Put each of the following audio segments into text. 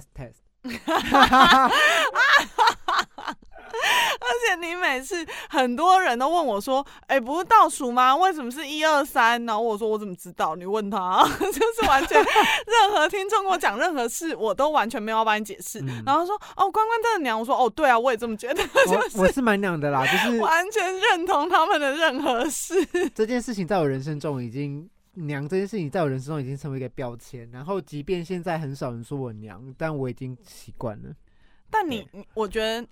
哈，test test，而且你每次很多人都问我说：“哎、不是倒数吗？为什么是一二三？”然后我说：“我怎么知道？你问他。”就是完全任何听众跟我讲任何事，我都完全没有要帮你解释。嗯然后说：“哦，关关真的娘。”我说：“哦，对啊，我也这么觉得，我我是蛮娘的啦，就是完全认同他们的任何事。这件事情在我人生中已经娘这件事情在我人生中已经成为一个标签，然后即便现在很少人说我娘，但我已经习惯了。但你，你我觉得，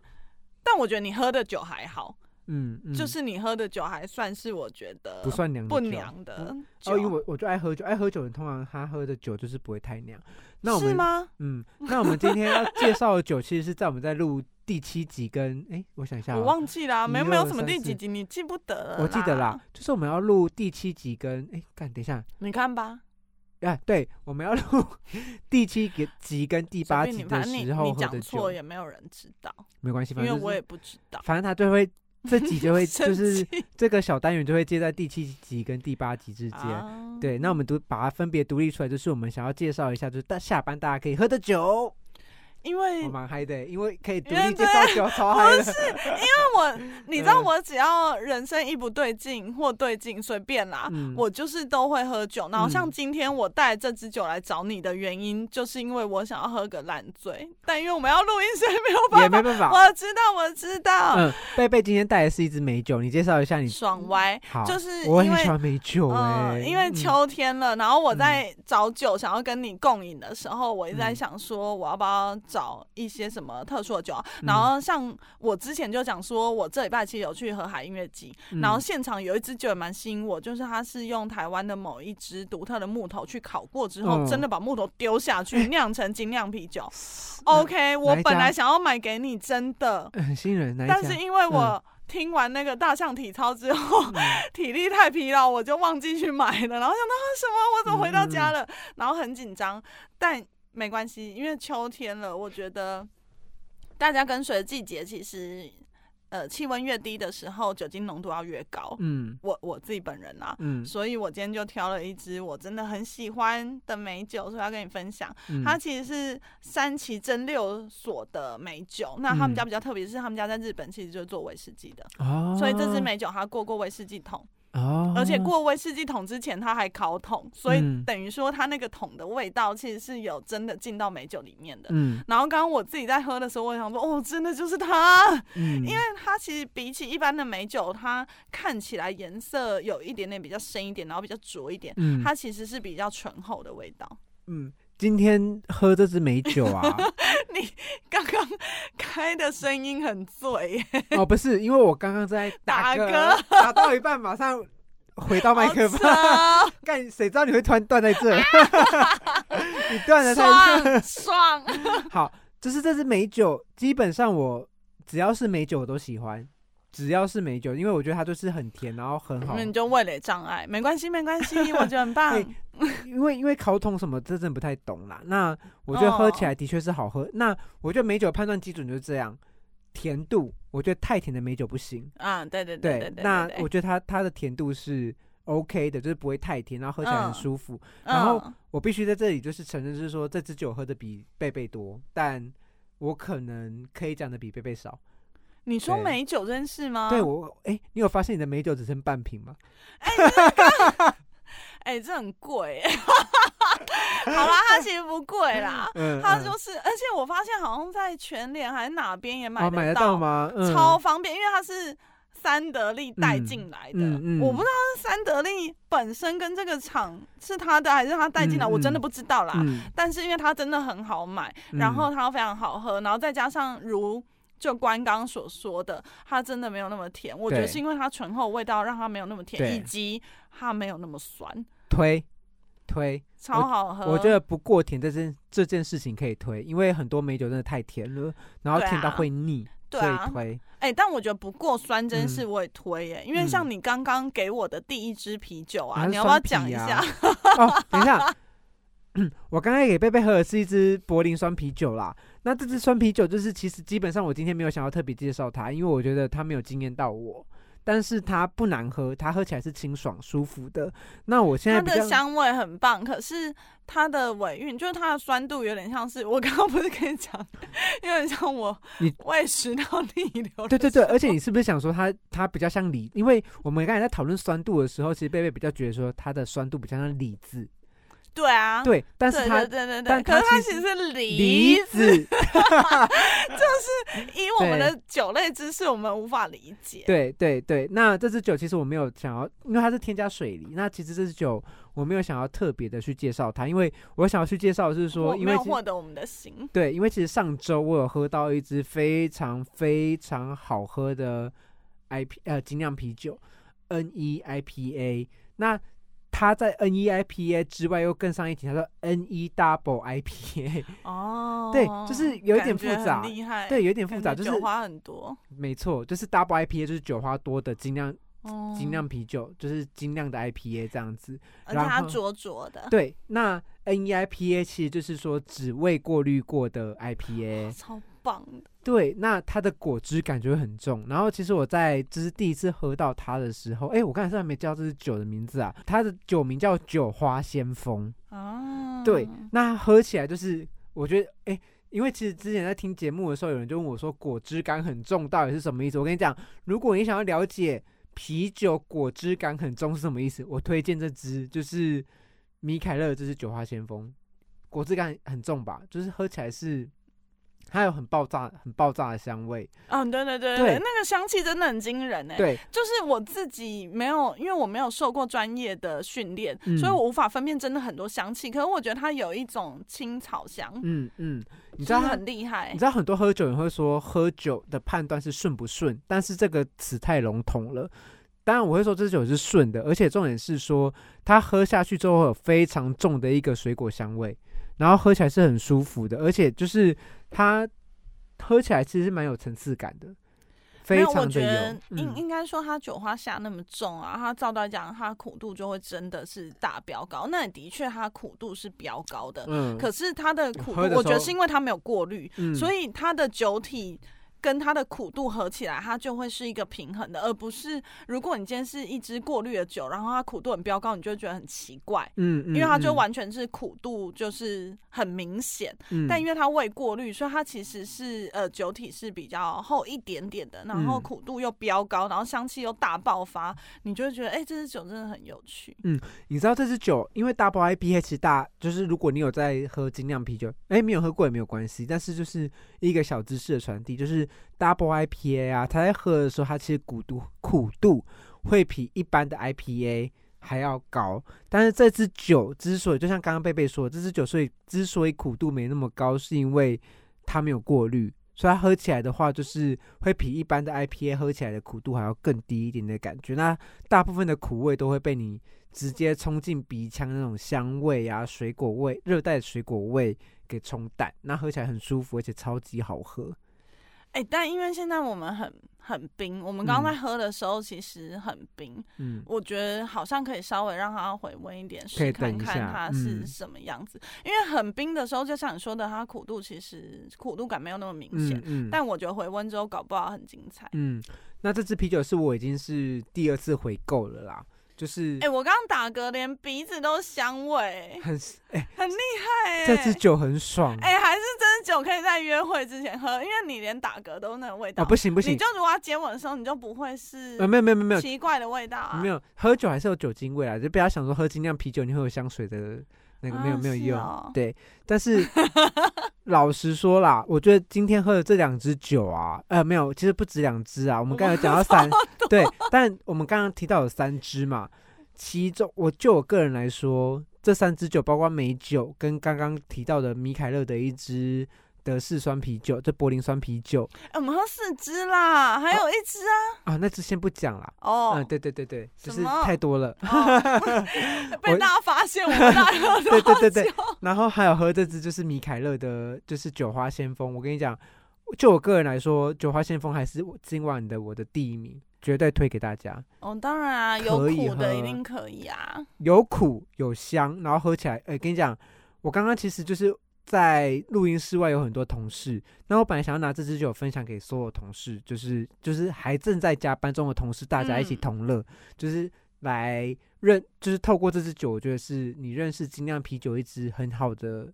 但我觉得你喝的酒还好，嗯，嗯就是你喝的酒还算是我觉得不算娘的不娘的酒。哦，因为我我就爱喝酒，爱喝酒的人通常他喝的酒就是不会太娘。那我们是吗？嗯，那我们今天要介绍的酒，其实是在我们在录第七集跟哎，我想一下、我哦，忘记啦、没有没有什么第几集，你记不得了。我记得啦，，就是我们要录第七集跟哎，干，等一下，你看吧，啊，对，我们要录 第七个集跟第八集的时候你喝的酒讲错，也没有人知道，没关系，反正就是因为我也不知道。反正他就会 这集就会就是这个小单元就会接在第七集跟第八集之间。啊对，那我们独把它分别独立出来，就是我们想要介绍一下，就是大下班大家可以喝的酒。因为我蛮嗨的，因为可以独因为立介绍酒，超嗨的。我 你知道，嗯我只要人生一不对劲或对劲，随便啦，嗯我就是都会喝酒。然后像嗯今天我带这支酒来找你的原因，就是因为我想要喝个烂醉，但因为我们要录音，所以没有办法。也没办法。我知道，我知道，嗯，贝贝今天带的是一支美酒，你介绍一下你。爽歪。好，就是因为我很喜欢美酒哎、嗯，因为嗯秋天了，然后我在找酒想要跟你共饮的时候，我一直在嗯想说，我要不要找一些什么特殊的酒然后像我之前就讲说，我这礼拜其实有去河海音乐季，嗯。然后现场有一支酒也蛮吸引我，就是它是用台湾的某一支独特的木头去烤过之后，嗯。真的把木头丢下去 酿成精酿啤酒。OK，我本来想要买给你，真的，很新人，但是因为我。听完那个大象体操之后，嗯。体力太疲劳，我就忘记去买了。然后想到啊什么，我怎么回到嗯家了？然后很紧张，但没关系，因为秋天了，我觉得大家跟随的季节，其实呃气温越低的时候，酒精浓度要越高。嗯我我自己本人啊，嗯所以我今天就挑了一支我真的很喜欢的美酒，所以要跟你分享。嗯，它其实是三崎蒸馏所的美酒，那他们家嗯比较特别，是他们家在日本其实就是做威士忌的，哦，所以这支美酒它过过威士忌桶。哦，而且过威士忌桶之前，它还烤桶，所以嗯。等于说它那个桶的味道其实是有真的进到美酒里面的。嗯。然后刚刚我自己在喝的时候，我想说，哦，真的就是它，嗯，因为它其实比起一般的美酒，它看起来颜色有一点点比较深一点，然后比较浊一点，嗯。它其实是比较醇厚的味道。嗯，今天喝这支美酒啊，你刚刚开的声音很醉。耶，哦，不是，因为我刚刚在打打嗝，打到一半马上回到麦克风，干，谁知道你会突然断在这？你断的太爽爽。好，就是这支美酒，基本上我只要是美酒我都喜欢，只要是美酒，因为我觉得它就是很甜，然后很好那。你就味蕾障碍，没关系，没关系，我觉得很棒。对 因为因为烤桶什么，这真的不太懂啦。那我觉得喝起来的确是好喝。那我觉得美酒判断基准就是这样，甜度，我觉得太甜的美酒不行。啊，对对对对，对，那我觉得它它的甜度是 OK 的，就是不会太甜，然后喝起来很嗯舒服。然后嗯我必须在这里就是承认，就是说这支酒喝的比贝贝多，但我可能可以讲的比贝贝少。你说美酒这件事吗？对我，哎、你有发现你的美酒只剩半瓶吗？哎、这很贵。好啦，它其实不贵啦，它就是，而且我发现好像在全联还是哪边也买得到到吗？嗯，超方便，因为它是三得利带嗯进来的。嗯嗯我不知道是三得利本身跟这个厂是他的，还是他带进来，嗯我真的嗯不知道啦。嗯，但是因为它真的很好买，然后它非常好喝，然后再加上如。就关刚刚所说的，它真的没有那么甜。我觉得是因为它醇厚味道让它没有那么甜，以及它没有那么酸，推推，超好喝。我觉得不过甜这件这件事情可以推，因为很多美酒真的太甜了，然后甜到会腻，对啊。哎、但我觉得不过酸这件事嗯我也推耶、因为像你刚刚给我的第一支啤酒啊，啊你要不要讲一啊下？哦，等一下，我刚才给贝贝喝的是一支柏林酸啤酒啦。那这支酸啤酒就是，其实基本上我今天没有想要特别介绍它，因为我觉得它没有惊艳到我。但是它不难喝，它喝起来是清爽舒服的。那我现在它的香味很棒，可是它的尾韵就是它的酸度有点像是我刚刚不是跟你讲，有点像我你 胃食道逆流。对对对，而且你是不是想说它它比较像李？因为我们刚才在讨论酸度的时候，其实贝贝比较觉得说它的酸度比较像李子，对啊，对，但是对它对对对可是它它其实是梨梨子，子，以我们的酒类知识，我们无法理解。对对对。那这支酒其实我没有想要，因为它是添加水梨。那其实这支酒我没有想要特别的去介绍它，因为我想要去介绍的是说，因为获得我们的心。对，因为其实上周我有喝到一支非常非常好喝的 I P 呃精酿啤酒 N E I P A，那它在 N E I P A 之外又更上一级，他说 N E Double I P A，哦，对就是有一点复杂厉害。对，有点复杂，就是酒花很多。没错，就是 Double I P A 就是酒花多的精酿哦，精酿啤酒，就是精酿的 I P A 这样子。而且它灼灼的，对，那 N E I P A 其实就是说只未过滤过的 I P A。超棒的。对，那它的果汁感觉很重。然后其实我在就是第一次喝到它的时候，哎，我刚才是还没叫这支酒的名字啊，它的酒名叫酒花先锋。啊，对，那喝起来就是我觉得，哎，因为其实之前在听节目的时候，有人就问我说果汁感很重到底是什么意思？我跟你讲，如果你想要了解啤酒果汁感很重是什么意思，我推荐这支就是米凯勒这支酒花先锋，果汁感很重吧，就是喝起来是。它有很爆炸、很爆炸的香味，嗯，对对对对那个香气真的很惊人哎。对，就是我自己没有，因为我没有受过专业的训练，嗯所以我无法分辨真的很多香气。可是我觉得它有一种青草香，嗯嗯，你你知道很厉害你知。道很多喝酒人会说喝酒的判断是顺不顺，但是这个词太笼统了。当然我会说这酒是顺的，而且重点是说它喝下去之后会有非常重的一个水果香味，然后喝起来是很舒服的，而且就是它喝起来其实蛮有层次感的，没有，我非常的觉得应应该说它酒花下那么重啊，它照道讲它苦度就会真的是大飙高。那的确它苦度是飙高的，嗯。可是它的苦度，我觉得是因为它没有过滤，嗯。所以它的酒体跟它的苦度合起来，它就会是一个平衡的，而不是如果你今天是一支过滤的酒，然后它苦度很飙高，你就会觉得很奇怪。嗯，嗯因为它就嗯完全是苦度，就是很明显，嗯但因为它未过滤，所以它其实是呃酒体是比较厚一点点的，然后嗯苦度又飙高，然后香气又大爆发，你就会觉得哎、这支酒真的很有趣。嗯你知道这支酒，因为 Double IPA 其实大，就是如果你有在喝精酿啤酒，哎，没有喝过也没有关系，但是就是一个小知识的传递，就是 Double IPA 啊，它在喝的时候，它其实苦度苦度会比一般的 IPA 还要高，但是这支酒之所以就像刚刚贝贝说的，这支酒所以之所以苦度没那么高，是因为它没有过滤。所以它喝起来的话，就是会比一般的 IPA 喝起来的苦度还要更低一点的感觉。那大部分的苦味都会被你直接冲进鼻腔那种香味啊、水果味、热带水果味给冲淡，那喝起来很舒服，而且超级好喝。哎、但因为现在我们很很冰，我们刚刚嗯在喝的时候其实很冰，嗯，我觉得好像可以稍微让它回温一点，可以试看看它嗯是什么样子。因为很冰的时候，就像你说的，它苦度其实苦度感没有那么明显，嗯嗯但我觉得回温之后搞不好很精彩。嗯，那这支啤酒是我已经是第二次回购了啦，就是哎、我刚刚打嗝，连鼻子都香味，很哎、很厉害哎、这支酒很爽。哎、还是这支酒可以在约会之前喝，因为你连打嗝都那个味道。哦，不行不行你，就如果要接吻的时候，你就不会是呃，没有没有没有没有奇怪的味道啊。没有，喝酒还是有酒精味啊，就不要想说喝精酿啤酒你会有香水的那个，没有啊没有用。对，但是 老实说啦，我觉得今天喝的这两支酒啊，呃，没有，其实不止两支啊，我们刚才有讲到三，对，但我们刚刚提到有三支嘛，其中我就我个人来说，这三支酒包括美酒跟刚刚提到的米凯勒的一支德式酸啤酒，这柏林酸啤酒哎我们喝四支啦，还有一支啊。啊，那支先不讲啦。哦，嗯，对对对对，就是太多了。哦 被大家发现我们在喝对对对对然后还有喝这支就是米凯勒的，就是酒花先锋。我跟你讲，就我个人来说，酒花先锋还是今晚的我的第一名，绝对推给大家。哦，当然啊，有苦的一定可以啊。有苦有香，然后喝起来，哎、跟你讲，我刚刚其实就是在录音室外有很多同事，那我本来想要拿这支酒分享给所有同事，就是就是还正在加班中的同事，大家一起嗯同乐，就是来认，就是透过这支酒，我觉得是你认识精酿啤酒一支很好的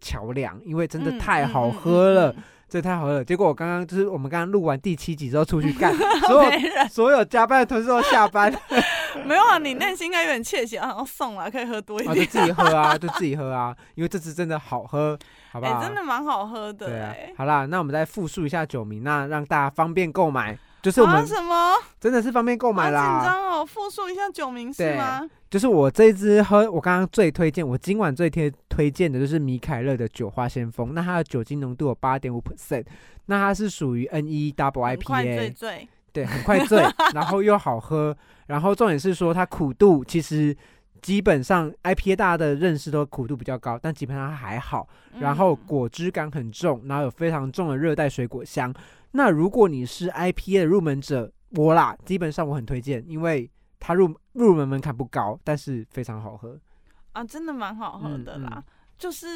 桥梁，因为真的嗯太好喝了，这太好喝了。结果我刚刚就是我们刚刚录完第七集之后出去干，所有所有加班的同事都下班，没有啊，你内心应该有点窃喜啊，然后送了可以喝多一啊，就。自己喝啊，就自己喝啊，因为这支真的好喝，好不哎、好？真的蛮好喝的对啊哎、，好啦，那我们再复述一下酒名，那让大家方便购买，就是我啊们什么？真的是方便购买啦紧啦。张哦！复述一下酒名是对吗？就是我这一支喝，我刚刚最推荐，我今晚最推推荐的就是米凯勒的酒花先锋，那它的酒精浓度有八点五 percent，那它是属于 N 一 Double IPA，醉，对，很快醉，然后又好喝，然后重点是说它苦度其实基本上 IPA 大家的认识都苦度比较高，但基本上它还好，然后嗯果汁感很重，然后有非常重的热带水果香。那如果你是 IPA 的入门者，我啦，基本上我很推荐，因为它入入门门槛不高，但是非常好喝。啊，真的蛮好喝嗯的啦。嗯就是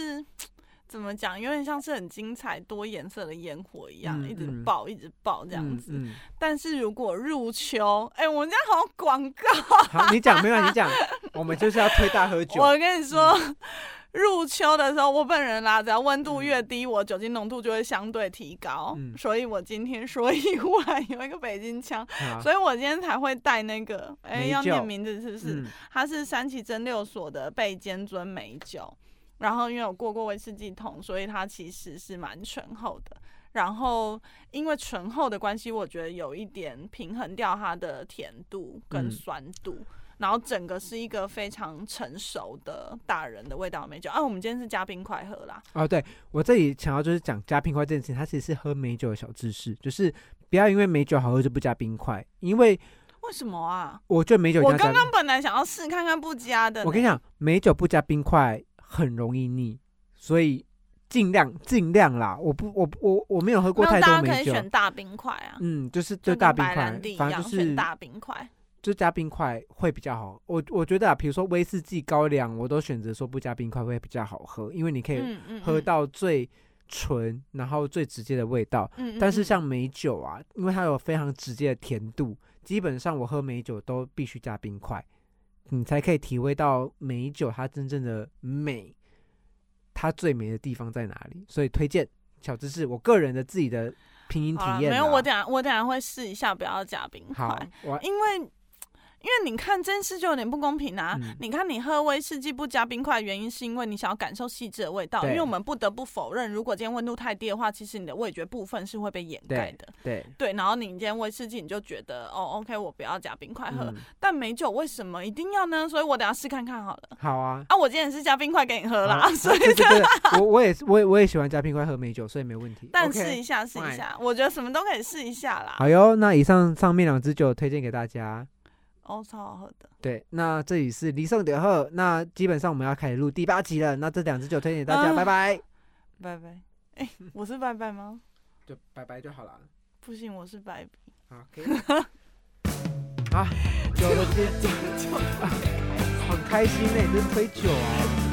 怎么讲，有点像是很精彩多颜色的烟火一样，一直爆，一直爆这样子。但是如果入秋，哎、我们家好像广告。好，你讲没有？你讲，我们就是要推大喝酒。我跟你说，入秋的时候，我本人啦，只要温度越低，我酒精浓度就会相对提高。嗯 所以我今天说一忽然有一个北京腔，好所以我今天才会带那个，哎、要念名字是不是？嗯它是三旗真六所的贝坚尊美酒，然后因为有过过威士忌桶，所以它其实是蛮醇厚的。然后因为醇厚的关系，我觉得有一点平衡掉它的甜度跟嗯酸度。然后整个是一个非常成熟的大人的味道美酒。啊，我们今天是加冰块喝啦。哦，对我这里想要就是讲加冰块这件事情，它其实是喝美酒的小知识，就是不要因为美酒好喝就不加冰块，因为为什么啊？我觉得美酒我刚刚本来想要试看看不加的。我跟你讲，美酒不加冰块很容易腻，所以尽量尽量啦。我不我我我没有喝过太那大家可多美酒，以选大冰块啊，嗯，就是就就大冰块反正就是大冰块。就加冰块会比较好。我我觉得啊，比如说威士忌高粱，我都选择说不加冰块会比较好喝，因为你可以喝嗯到最纯，然后最直接的味道。嗯，嗯但是嗯像美酒啊，因为它有非常直接的甜度，基本上我喝美酒都必须加冰块，你才可以体会到美酒它真正的美，它最美的地方在哪里。所以推荐小知识，我个人的自己的拼音体验。没有，我等下我等下会试一下，不要加冰块，，因为。因为你看这件事就有点不公平啊！嗯你看你喝威士忌不加冰块，原因是因为你想要感受细致的味道。因对为我们不得不否认，如果今天温度太低的话，其实你的味觉部分是会被掩盖的。对对，然后你今天威士忌你就觉得哦，OK，我不要加冰块喝。嗯，但美酒为什么一定要呢？所以我等下试看看好了。好啊。啊，我今天是加冰块给你喝啦，好 所以我我也是，我也我也喜欢加冰块喝美酒，所以没问题。但试一下试一下，我觉得什么都可以试一下啦。好哟，那以上上面两支酒推荐给大家。哦，超好喝的。对，那这里是离胜点喝，那基本上我们要开始录第八集了。那这两支酒推荐给大家，啊拜拜。拜拜。哎、我是拜拜吗？就拜拜就好了。不行，我是白笔。好，可以。啊，酒的时间，就很开心呢，这是推酒啊。